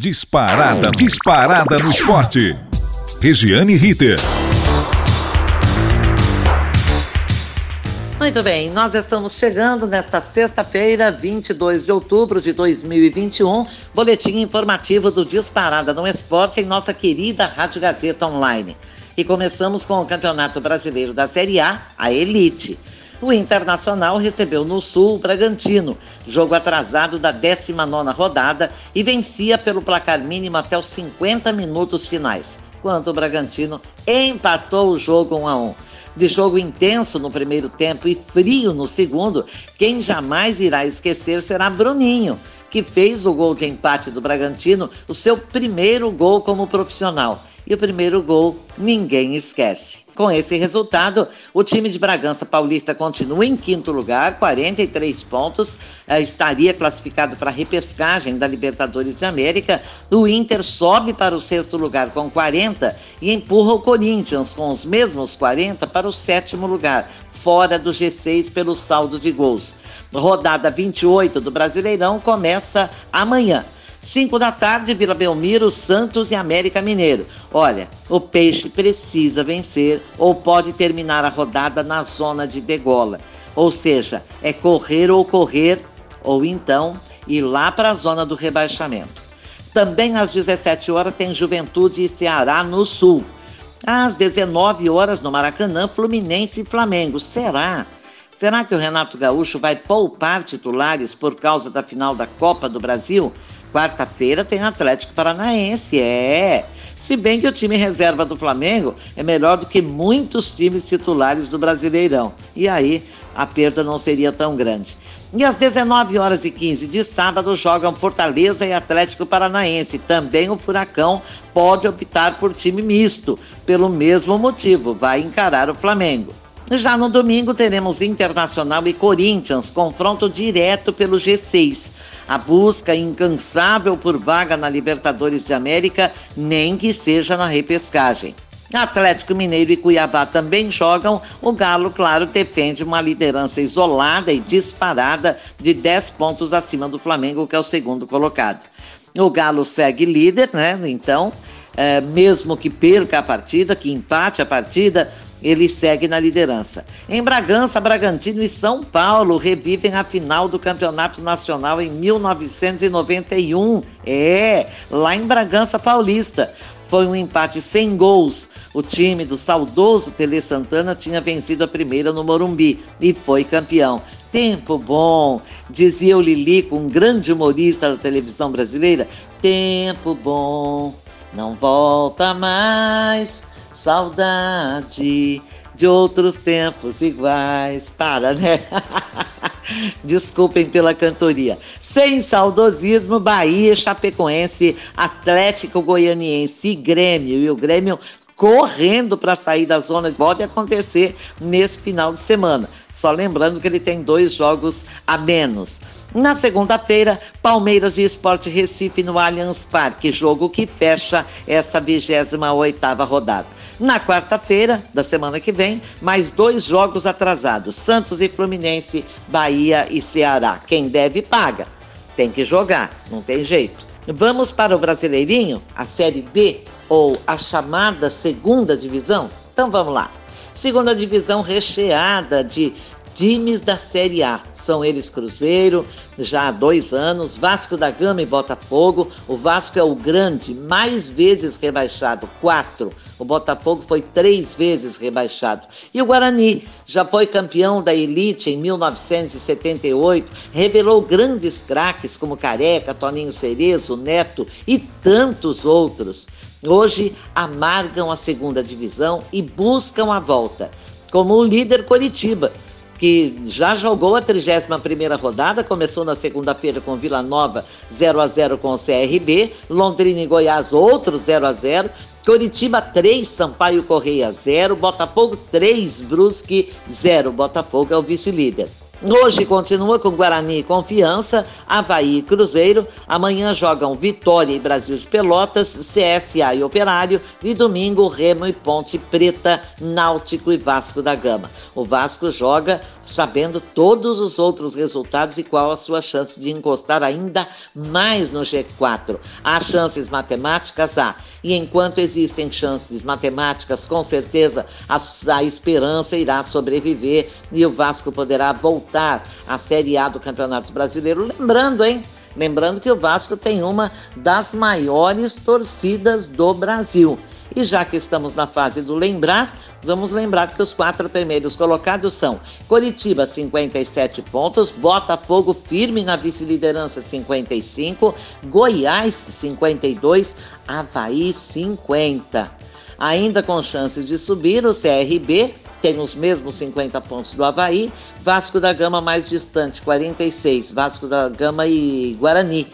Disparada, disparada no esporte. Regiane Ritter. Muito bem, nós estamos chegando nesta sexta-feira, 22 de outubro de 2021, boletim informativo do Disparada no Esporte em nossa querida Rádio Gazeta Online. E começamos com o Campeonato Brasileiro da Série A, a Elite. O Internacional recebeu no Sul o Bragantino, jogo atrasado da 19 rodada, e vencia pelo placar mínimo até os 50 minutos finais, quando o Bragantino empatou o jogo 1 a 1 de jogo intenso no primeiro tempo e frio no segundo, quem jamais irá esquecer será Bruninho, que fez o gol de empate do Bragantino, o seu primeiro gol como profissional. E o primeiro gol ninguém esquece. Com esse resultado, o time de Bragança Paulista continua em quinto lugar, 43 pontos, eh, estaria classificado para a repescagem da Libertadores de América. O Inter sobe para o sexto lugar com 40 e empurra o Corinthians com os mesmos 40 para o sétimo lugar, fora do G6 pelo saldo de gols. Rodada 28 do Brasileirão começa amanhã. 5 da tarde, Vila Belmiro, Santos e América Mineiro. Olha, o Peixe precisa vencer ou pode terminar a rodada na zona de degola. Ou seja, é correr ou correr, ou então ir lá para a zona do rebaixamento. Também às 17 horas tem Juventude e Ceará no Sul. Às 19 horas no Maracanã, Fluminense e Flamengo. Será? Será que o Renato Gaúcho vai poupar titulares por causa da final da Copa do Brasil? Quarta-feira tem Atlético Paranaense, é. Se bem que o time reserva do Flamengo é melhor do que muitos times titulares do Brasileirão. E aí a perda não seria tão grande. E às 19 horas e 15 de sábado jogam Fortaleza e Atlético Paranaense. Também o Furacão pode optar por time misto, pelo mesmo motivo, vai encarar o Flamengo. Já no domingo teremos Internacional e Corinthians, confronto direto pelo G6. A busca incansável por vaga na Libertadores de América, nem que seja na repescagem. Atlético Mineiro e Cuiabá também jogam. O Galo, claro, defende uma liderança isolada e disparada de 10 pontos acima do Flamengo, que é o segundo colocado. O Galo segue líder, né? Então, é, mesmo que perca a partida, que empate a partida, ele segue na liderança. Em Bragança, Bragantino e São Paulo revivem a final do Campeonato Nacional em 1991. É, lá em Bragança Paulista. Foi um empate sem gols. O time do saudoso Tele Santana tinha vencido a primeira no Morumbi e foi campeão. Tempo bom, dizia o Lilico, um grande humorista da televisão brasileira. Tempo bom não volta mais, saudade de outros tempos iguais. Para, né? Desculpem pela cantoria. Sem saudosismo, Bahia, Chapecoense, Atlético Goianiense e Grêmio. E o Grêmio correndo para sair da zona. Pode acontecer nesse final de semana. Só lembrando que ele tem dois jogos a menos. Na segunda-feira, Palmeiras e Esporte Recife no Allianz Parque, jogo que fecha essa 28ª rodada. Na quarta-feira da semana que vem, mais dois jogos atrasados: Santos e Fluminense, Bahia e Ceará. Quem deve paga. Tem que jogar, não tem jeito. Vamos para o Brasileirinho, a Série B ou a chamada segunda divisão? Então vamos lá. Segunda divisão recheada de times da Série A. São eles Cruzeiro, já há dois anos, Vasco da Gama e Botafogo. O Vasco é o grande, mais vezes rebaixado, quatro. O Botafogo foi três vezes rebaixado. E o Guarani já foi campeão da elite em 1978, revelou grandes craques como Careca, Toninho Cerezo, Neto e tantos outros. Hoje amargam a segunda divisão e buscam a volta, como o líder Coritiba, que já jogou a 31ª rodada, começou na segunda-feira com Vila Nova 0 a 0 com o CRB, Londrina e Goiás outro 0 a 0, Coritiba 3, Sampaio Correia 0, Botafogo 3, Brusque 0. Botafogo é o vice-líder. Hoje continua com Guarani e Confiança, Havaí e Cruzeiro. Amanhã jogam Vitória e Brasil de Pelotas, CSA e Operário. E domingo, Remo e Ponte Preta, Náutico e Vasco da Gama. O Vasco joga sabendo todos os outros resultados e qual a sua chance de encostar ainda mais no G4. Há chances matemáticas? Há. E enquanto existem chances matemáticas, com certeza a, a esperança irá sobreviver e o Vasco poderá voltar à Série A do Campeonato Brasileiro. Lembrando, hein? Lembrando que o Vasco tem uma das maiores torcidas do Brasil. E já que estamos na fase do lembrar, vamos lembrar que os quatro primeiros colocados são Coritiba, 57 pontos, Botafogo firme na vice-liderança, 55, Goiás, 52, Havaí, 50. Ainda com chances de subir, o CRB tem os mesmos 50 pontos do Havaí, Vasco da Gama mais distante, 46, Vasco da Gama e Guarani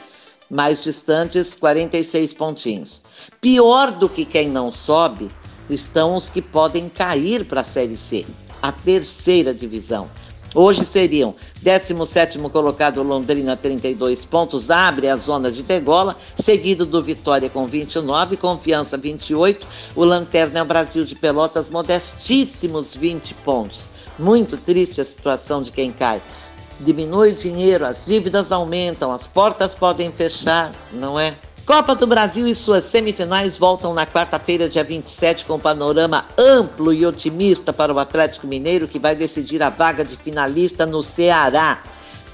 mais distantes, 46 pontinhos. Pior do que quem não sobe estão os que podem cair para a Série C, a terceira divisão. Hoje seriam 17 colocado Londrina, 32 pontos, abre a zona de degola, seguido do Vitória com 29, Confiança 28, o Lanterna é o Brasil de Pelotas, modestíssimos 20 pontos. Muito triste a situação de quem cai. Diminui o dinheiro, as dívidas aumentam, as portas podem fechar, não é? Copa do Brasil e suas semifinais voltam na quarta-feira, dia 27, com um panorama amplo e otimista para o Atlético Mineiro, que vai decidir a vaga de finalista no Ceará.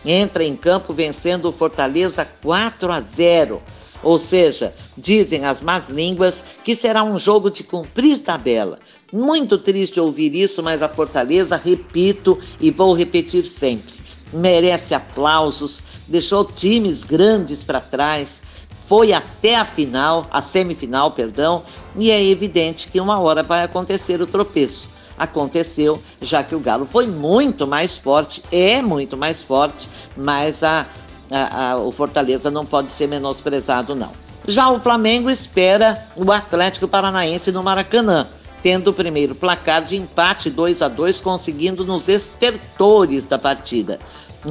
Entra em campo vencendo o Fortaleza 4 a 0. Ou seja, dizem as más línguas que será um jogo de cumprir tabela. Muito triste ouvir isso, mas a Fortaleza, repito e vou repetir sempre, merece aplausos, deixou times grandes para trás foi até a final, a semifinal, perdão, e é evidente que uma hora vai acontecer o tropeço. Aconteceu, já que o Galo foi muito mais forte, é muito mais forte, mas a, a, a, o Fortaleza não pode ser menosprezado, não. Já o Flamengo espera o Atlético Paranaense no Maracanã, tendo o primeiro placar de empate 2 a 2 conseguindo nos estertores da partida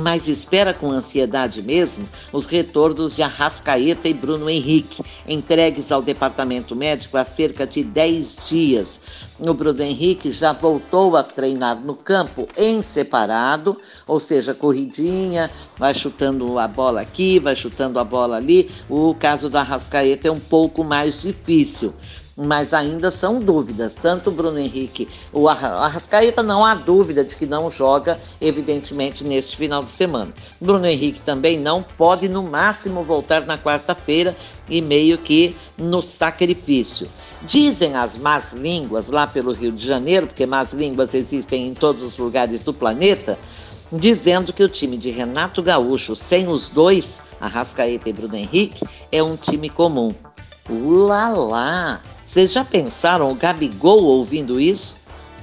mas espera com ansiedade mesmo os retornos de Arrascaeta e Bruno Henrique, entregues ao departamento médico há cerca de 10 dias. O Bruno Henrique já voltou a treinar no campo em separado, ou seja, corridinha, vai chutando a bola aqui, vai chutando a bola ali. O caso da Arrascaeta é um pouco mais difícil mas ainda são dúvidas. Tanto o Bruno Henrique, o Arrascaeta não há dúvida de que não joga, evidentemente, neste final de semana. Bruno Henrique também não pode, no máximo, voltar na quarta-feira e meio que no sacrifício. Dizem as más línguas lá pelo Rio de Janeiro, porque más línguas existem em todos os lugares do planeta, dizendo que o time de Renato Gaúcho, sem os dois, Arrascaeta e Bruno Henrique, é um time comum. Ulala! Vocês já pensaram o Gabigol ouvindo isso?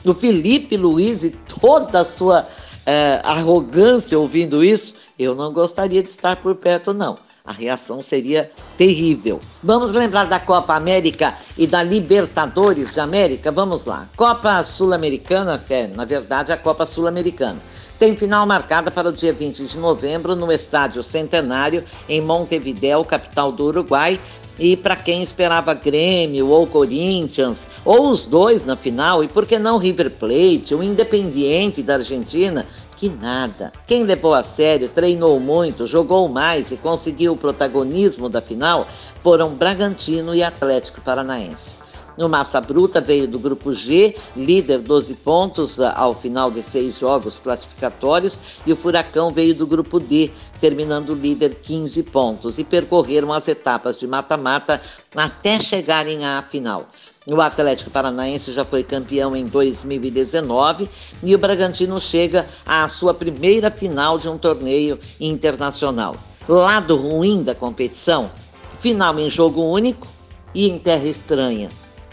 O Felipe Luiz e toda a sua é, arrogância ouvindo isso? Eu não gostaria de estar por perto, não. A reação seria terrível. Vamos lembrar da Copa América e da Libertadores de América? Vamos lá. Copa Sul-Americana, é, na verdade, a Copa Sul-Americana. Tem final marcada para o dia 20 de novembro no Estádio Centenário, em Montevideo, capital do Uruguai e para quem esperava Grêmio ou Corinthians, ou os dois na final, e por que não River Plate, o Independiente da Argentina, que nada. Quem levou a sério, treinou muito, jogou mais e conseguiu o protagonismo da final foram Bragantino e Atlético Paranaense. O Massa Bruta veio do grupo G, líder 12 pontos ah, ao final de seis jogos classificatórios, e o Furacão veio do grupo D, terminando líder 15 pontos, e percorreram as etapas de mata-mata até chegarem à final. O Atlético Paranaense já foi campeão em 2019 e o Bragantino chega à sua primeira final de um torneio internacional. Lado ruim da competição: final em jogo único e em terra estranha.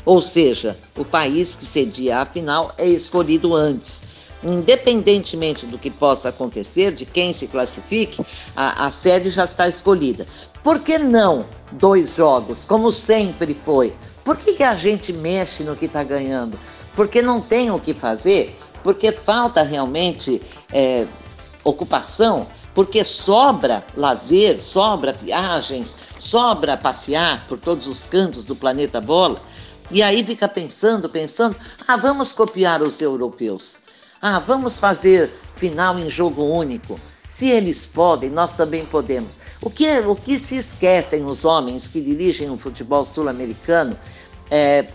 Ou seja, o país que cedia a final é escolhido antes. Independentemente do que possa acontecer, de quem se classifique, a, a sede já está escolhida. Por que não dois jogos, como sempre foi? Por que, que a gente mexe no que está ganhando? Porque não tem o que fazer? Porque falta realmente é, ocupação? Porque sobra lazer, sobra viagens, sobra passear por todos os cantos do planeta Bola? E aí fica pensando, pensando, ah, vamos copiar os europeus. Ah, vamos fazer final em jogo único. Se eles podem, nós também podemos. O que, o que se esquecem os homens que dirigem o futebol sul-americano é,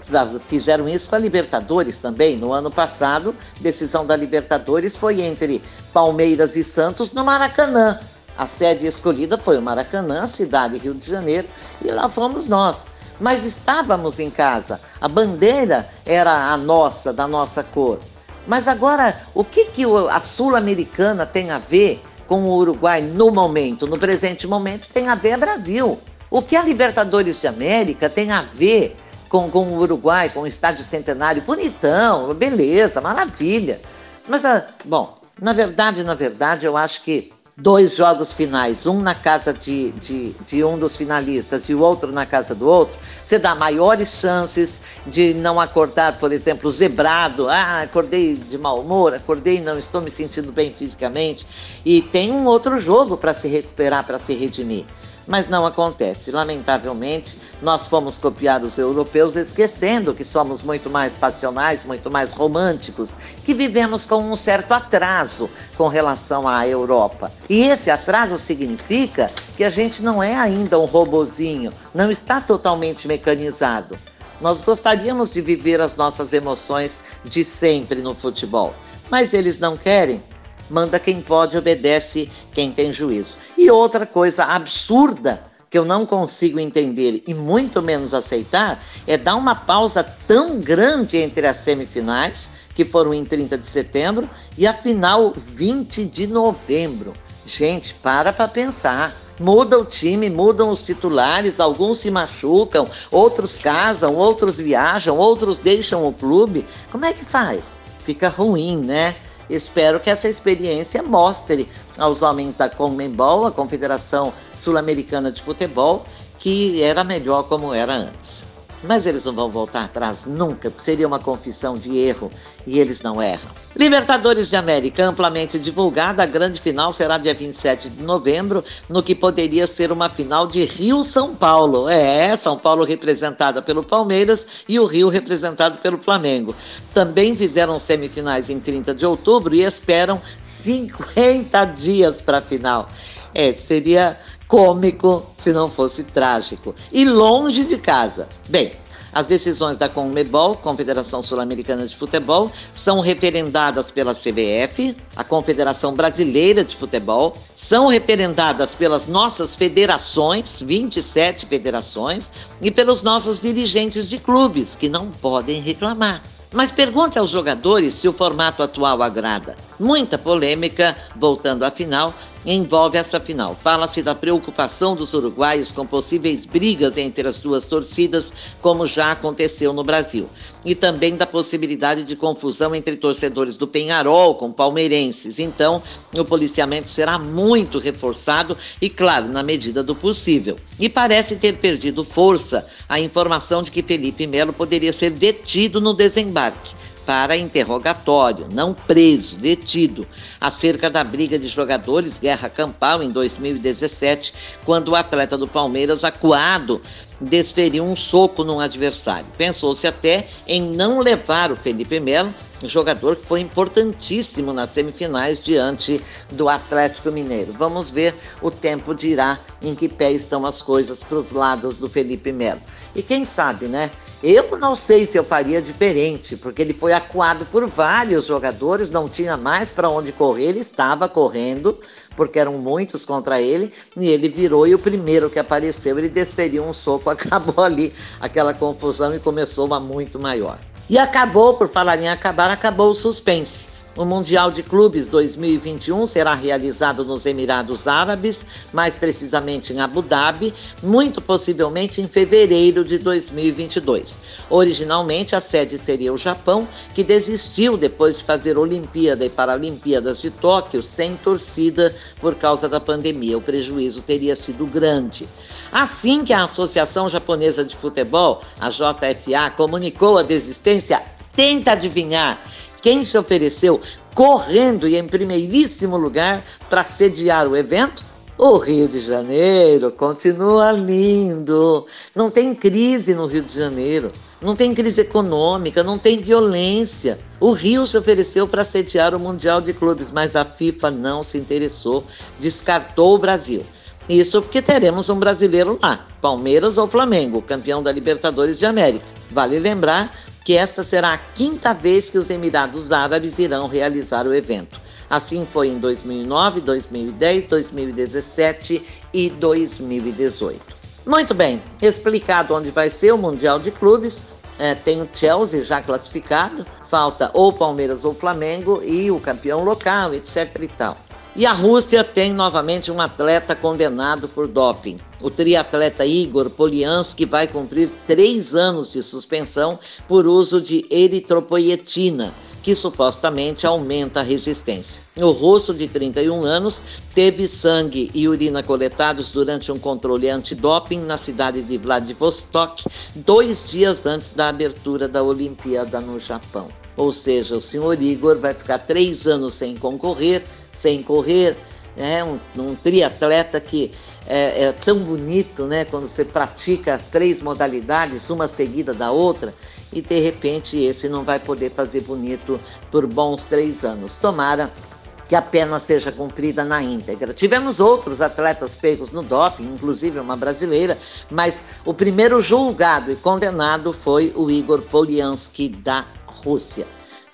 fizeram isso com a Libertadores também. No ano passado, decisão da Libertadores foi entre Palmeiras e Santos no Maracanã. A sede escolhida foi o Maracanã, cidade Rio de Janeiro, e lá fomos nós. Mas estávamos em casa, a bandeira era a nossa, da nossa cor. Mas agora, o que, que a Sul-Americana tem a ver com o Uruguai no momento? No presente momento, tem a ver Brasil. O que a Libertadores de América tem a ver com, com o Uruguai, com o Estádio Centenário? Bonitão, beleza, maravilha. Mas, ah, bom, na verdade, na verdade, eu acho que dois jogos finais, um na casa de, de, de, um dos finalistas e o outro na casa do outro, você dá maiores chances de não acordar, por exemplo, zebrado. Ah, acordei de mau humor, acordei não estou me sentindo bem fisicamente. E tem um outro jogo para se recuperar, para se redimir mas não acontece. Lamentavelmente, nós fomos copiar os europeus, esquecendo que somos muito mais passionais, muito mais românticos, que vivemos com um certo atraso com relação à Europa. E esse atraso significa que a gente não é ainda um robozinho, não está totalmente mecanizado. Nós gostaríamos de viver as nossas emoções de sempre no futebol, mas eles não querem manda quem pode, obedece quem tem juízo. E outra coisa absurda que eu não consigo entender e muito menos aceitar é dar uma pausa tão grande entre as semifinais, que foram em 30 de setembro, e a final 20 de novembro. Gente, para para pensar. Muda o time, mudam os titulares, alguns se machucam, outros casam, outros viajam, outros deixam o clube. Como é que faz? Fica ruim, né? Espero que essa experiência mostre aos homens da Conmebol, a Confederação Sul-Americana de Futebol, que era melhor como era antes. Mas eles não vão voltar atrás nunca, seria uma confissão de erro e eles não erram. Libertadores de América, amplamente divulgada, a grande final será dia 27 de novembro, no que poderia ser uma final de Rio-São Paulo. É, São Paulo representada pelo Palmeiras e o Rio representado pelo Flamengo. Também fizeram semifinais em 30 de outubro e esperam 50 dias para a final. É, seria cômico se não fosse trágico. E longe de casa. Bem, as decisões da CONMEBOL, Confederação Sul-Americana de Futebol, são referendadas pela CBF, a Confederação Brasileira de Futebol, são referendadas pelas nossas federações, 27 federações, e pelos nossos dirigentes de clubes, que não podem reclamar. Mas pergunte aos jogadores se o formato atual agrada. Muita polêmica, voltando à final, envolve essa final. Fala-se da preocupação dos uruguaios com possíveis brigas entre as duas torcidas, como já aconteceu no Brasil. E também da possibilidade de confusão entre torcedores do Penharol com palmeirenses. Então, o policiamento será muito reforçado e, claro, na medida do possível. E parece ter perdido força a informação de que Felipe Melo poderia ser detido no desembarque para interrogatório, não preso, detido, acerca da briga de jogadores Guerra Campal em 2017, quando o atleta do Palmeiras, acuado, desferiu um soco num adversário. Pensou-se até em não levar o Felipe Melo, jogador que foi importantíssimo nas semifinais diante do Atlético Mineiro. Vamos ver, o tempo dirá em que pé estão as coisas para os lados do Felipe Melo. E quem sabe, né? Eu não sei se eu faria diferente, porque ele foi acuado por vários jogadores, não tinha mais para onde correr, ele estava correndo, porque eram muitos contra ele, e ele virou e o primeiro que apareceu, ele desferiu um soco, acabou ali aquela confusão e começou uma muito maior. E acabou, por falar em acabar, acabou o suspense. O Mundial de Clubes 2021 será realizado nos Emirados Árabes, mais precisamente em Abu Dhabi, muito possivelmente em fevereiro de 2022. Originalmente, a sede seria o Japão, que desistiu depois de fazer Olimpíada e Paralimpíadas de Tóquio sem torcida por causa da pandemia. O prejuízo teria sido grande. Assim que a Associação Japonesa de Futebol, a JFA, comunicou a desistência, tenta adivinhar quem se ofereceu correndo e em primeiríssimo lugar para sediar o evento? O Rio de Janeiro continua lindo. Não tem crise no Rio de Janeiro. não tem crise econômica, não tem violência. O Rio se ofereceu para sediar o Mundial de Clubes, mas a FIFA não se interessou, descartou o Brasil. Isso porque teremos um brasileiro lá, Palmeiras ou Flamengo, campeão da Libertadores de América. Vale lembrar que esta será a quinta vez que os Emirados Árabes irão realizar o evento. Assim foi em 2009, 2010, 2017 e 2018. Muito bem, explicado onde vai ser o Mundial de Clubes, é, tem o Chelsea já classificado, falta ou Palmeiras ou Flamengo e o campeão local, etc e tal. E a Rússia tem novamente um atleta condenado por doping. O triatleta Igor Poliansky vai cumprir três anos de suspensão por uso de eritropoietina, que supostamente aumenta a resistência. O russo, de 31 anos, teve sangue e urina coletados durante um controle antidoping na cidade de Vladivostok, dois dias antes da abertura da Olimpíada no Japão. Ou seja, o senhor Igor vai ficar três anos sem concorrer sem correr, é um, um triatleta que é, é, tão bonito, né? Quando você pratica as três modalidades, uma seguida da outra, e de repente esse não vai poder fazer bonito por bons três anos. Tomara que a pena seja cumprida na íntegra. Tivemos outros atletas pegos no doping, inclusive uma brasileira, mas o primeiro julgado e condenado foi o Igor Poliansky da Rússia.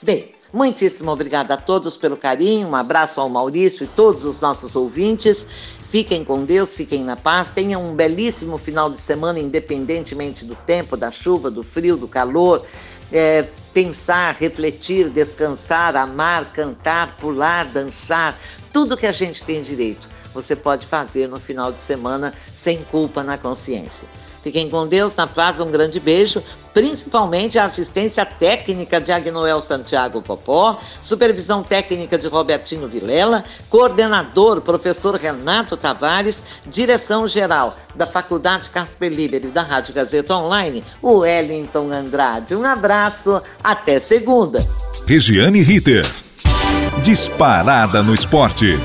Bem, Muitíssimo obrigada a todos pelo carinho, um abraço ao Maurício e todos os nossos ouvintes. Fiquem com Deus, fiquem na paz, tenham um belíssimo final de semana, independentemente do tempo, da chuva, do frio, do calor. É, pensar, refletir, descansar, amar, cantar, pular, dançar, tudo que a gente tem direito, você pode fazer no final de semana sem culpa na consciência. Fiquem com Deus, na paz, um grande beijo, principalmente a assistência técnica de Agnoel Santiago Popó, supervisão técnica de Robertinho Vilela, coordenador, professor Renato Tavares, direção geral da Faculdade Casper Libero e da Rádio Gazeta Online, o Wellington Andrade. Um abraço, até segunda. Regiane Ritter. Disparada no esporte.